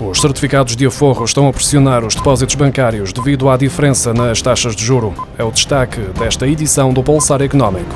Os certificados de aforro estão a pressionar os depósitos bancários devido à diferença nas taxas de juro. É o destaque desta edição do Pulsar Económico.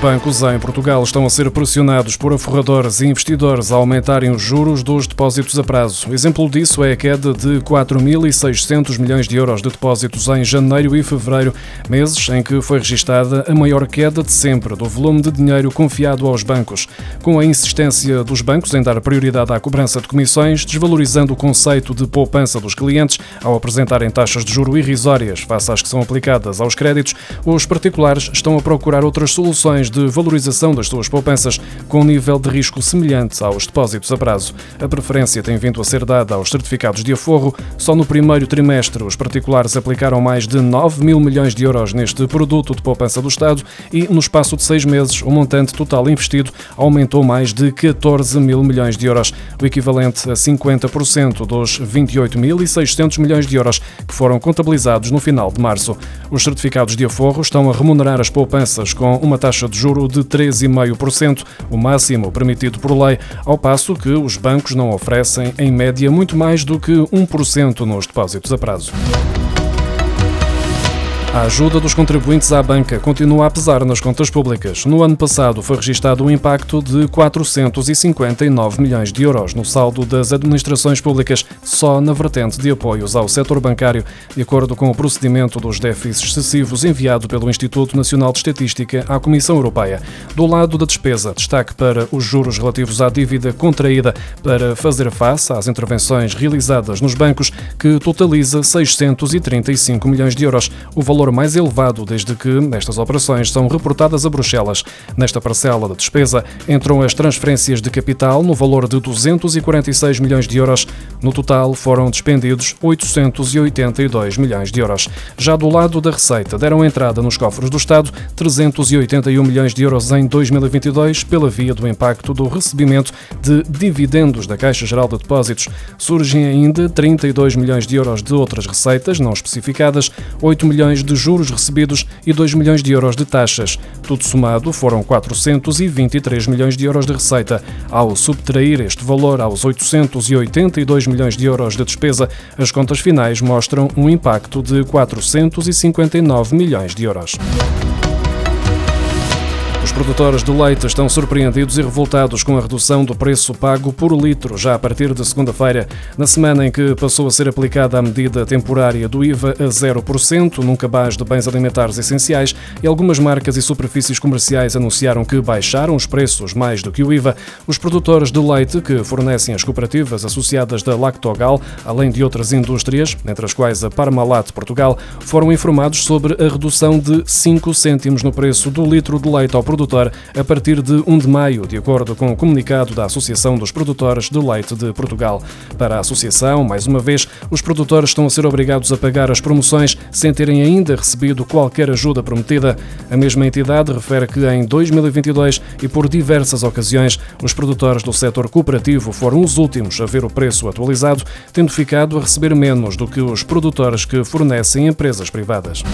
Bancos em Portugal estão a ser pressionados por aforradores e investidores a aumentarem os juros dos depósitos a prazo. Exemplo disso é a queda de 4.600 milhões de euros de depósitos em janeiro e fevereiro, meses em que foi registada a maior queda de sempre do volume de dinheiro confiado aos bancos. Com a insistência dos bancos em dar prioridade à cobrança de comissões, desvalorizando o conceito de poupança dos clientes ao apresentarem taxas de juro irrisórias face às que são aplicadas aos créditos, os particulares estão a procurar outras soluções de valorização das suas poupanças com um nível de risco semelhante aos depósitos a prazo. A preferência tem vindo a ser dada aos certificados de aforro. Só no primeiro trimestre, os particulares aplicaram mais de 9 mil milhões de euros neste produto de poupança do Estado e, no espaço de seis meses, o montante total investido aumentou mais de 14 mil milhões de euros, o equivalente a 50% dos 28.600 milhões de euros que foram contabilizados no final de março. Os certificados de aforro estão a remunerar as poupanças com uma taxa de juro de 3,5%, o máximo permitido por lei, ao passo que os bancos não oferecem, em média, muito mais do que 1% nos depósitos a prazo. A ajuda dos contribuintes à banca continua a pesar nas contas públicas. No ano passado foi registado um impacto de 459 milhões de euros no saldo das administrações públicas, só na vertente de apoios ao setor bancário, de acordo com o procedimento dos déficits excessivos enviado pelo Instituto Nacional de Estatística à Comissão Europeia. Do lado da despesa, destaque para os juros relativos à dívida contraída para fazer face às intervenções realizadas nos bancos, que totaliza 635 milhões de euros. O valor valor mais elevado desde que estas operações são reportadas a Bruxelas. Nesta parcela da despesa entram as transferências de capital no valor de 246 milhões de euros. No total foram despendidos 882 milhões de euros. Já do lado da receita deram entrada nos cofres do Estado 381 milhões de euros em 2022 pela via do impacto do recebimento de dividendos da Caixa Geral de Depósitos. Surgem ainda 32 milhões de euros de outras receitas não especificadas, 8 milhões de de juros recebidos e 2 milhões de euros de taxas. Tudo somado foram 423 milhões de euros de receita. Ao subtrair este valor aos 882 milhões de euros de despesa, as contas finais mostram um impacto de 459 milhões de euros. Os produtores de leite estão surpreendidos e revoltados com a redução do preço pago por litro já a partir de segunda-feira, na semana em que passou a ser aplicada a medida temporária do IVA a 0% num cabaz de bens alimentares essenciais e algumas marcas e superfícies comerciais anunciaram que baixaram os preços mais do que o IVA. Os produtores de leite que fornecem as cooperativas associadas da Lactogal, além de outras indústrias, entre as quais a Parmalat Portugal, foram informados sobre a redução de 5 cêntimos no preço do litro de leite ao produtor a partir de 1 de maio, de acordo com o comunicado da Associação dos Produtores de Leite de Portugal. Para a Associação, mais uma vez, os produtores estão a ser obrigados a pagar as promoções sem terem ainda recebido qualquer ajuda prometida. A mesma entidade refere que em 2022 e por diversas ocasiões, os produtores do setor cooperativo foram os últimos a ver o preço atualizado, tendo ficado a receber menos do que os produtores que fornecem empresas privadas.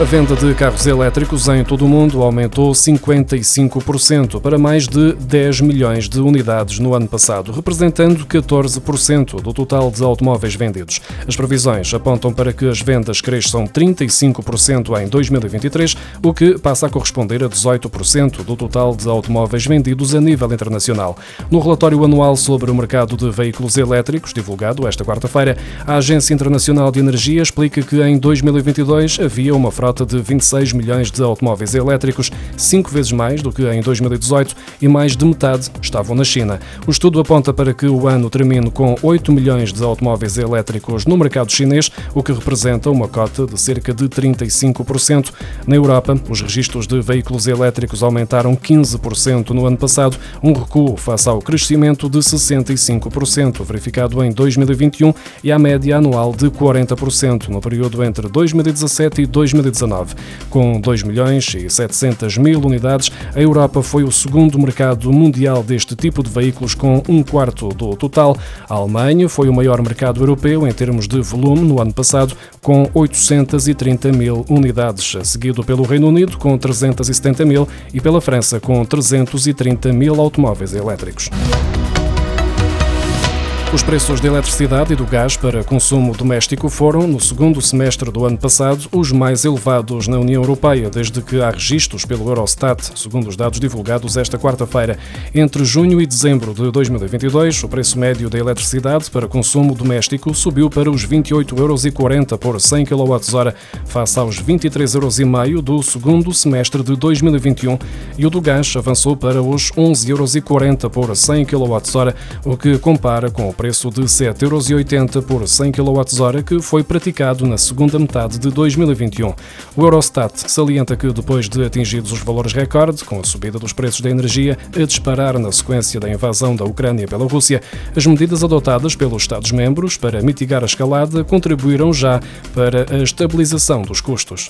A venda de carros elétricos em todo o mundo aumentou 55% para mais de 10 milhões de unidades no ano passado, representando 14% do total de automóveis vendidos. As previsões apontam para que as vendas cresçam 35% em 2023, o que passa a corresponder a 18% do total de automóveis vendidos a nível internacional. No relatório anual sobre o mercado de veículos elétricos, divulgado esta quarta-feira, a Agência Internacional de Energia explica que em 2022 havia uma frota de 26 milhões de automóveis elétricos, cinco vezes mais do que em 2018 e mais de metade estavam na China. O estudo aponta para que o ano termine com 8 milhões de automóveis elétricos no mercado chinês, o que representa uma cota de cerca de 35%. Na Europa, os registros de veículos elétricos aumentaram 15% no ano passado, um recuo face ao crescimento de 65% verificado em 2021 e à média anual de 40% no período entre 2017 e 2018. 2019. Com 2 milhões e 700 mil unidades, a Europa foi o segundo mercado mundial deste tipo de veículos, com um quarto do total. A Alemanha foi o maior mercado europeu em termos de volume no ano passado, com 830 mil unidades, seguido pelo Reino Unido, com 370 mil, e pela França, com 330 mil automóveis elétricos. Os preços da eletricidade e do gás para consumo doméstico foram, no segundo semestre do ano passado, os mais elevados na União Europeia, desde que há registros pelo Eurostat, segundo os dados divulgados esta quarta-feira. Entre junho e dezembro de 2022, o preço médio da eletricidade para consumo doméstico subiu para os 28,40 euros por 100 kWh, face aos 23,5 euros do segundo semestre de 2021, e o do gás avançou para os 11,40 euros por 100 kWh, o que compara com o preço de 7,80 euros por 100 kWh que foi praticado na segunda metade de 2021. O Eurostat salienta que depois de atingidos os valores recorde, com a subida dos preços da energia a disparar na sequência da invasão da Ucrânia pela Rússia, as medidas adotadas pelos Estados-membros para mitigar a escalada contribuíram já para a estabilização dos custos.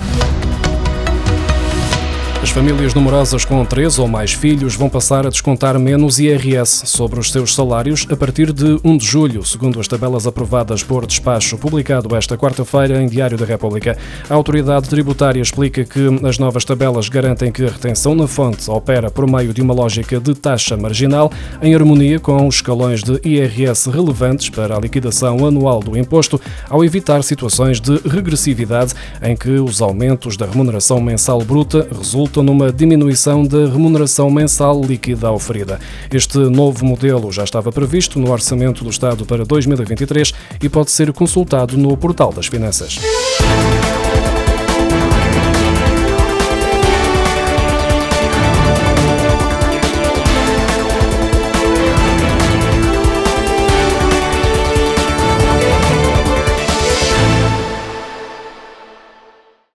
As famílias numerosas com três ou mais filhos vão passar a descontar menos IRS sobre os seus salários a partir de 1 de julho, segundo as tabelas aprovadas por despacho publicado esta quarta-feira em Diário da República. A autoridade tributária explica que as novas tabelas garantem que a retenção na fonte opera por meio de uma lógica de taxa marginal, em harmonia com os escalões de IRS relevantes para a liquidação anual do imposto, ao evitar situações de regressividade em que os aumentos da remuneração mensal bruta resultam resultam numa diminuição da remuneração mensal líquida oferida. Este novo modelo já estava previsto no Orçamento do Estado para 2023 e pode ser consultado no Portal das Finanças.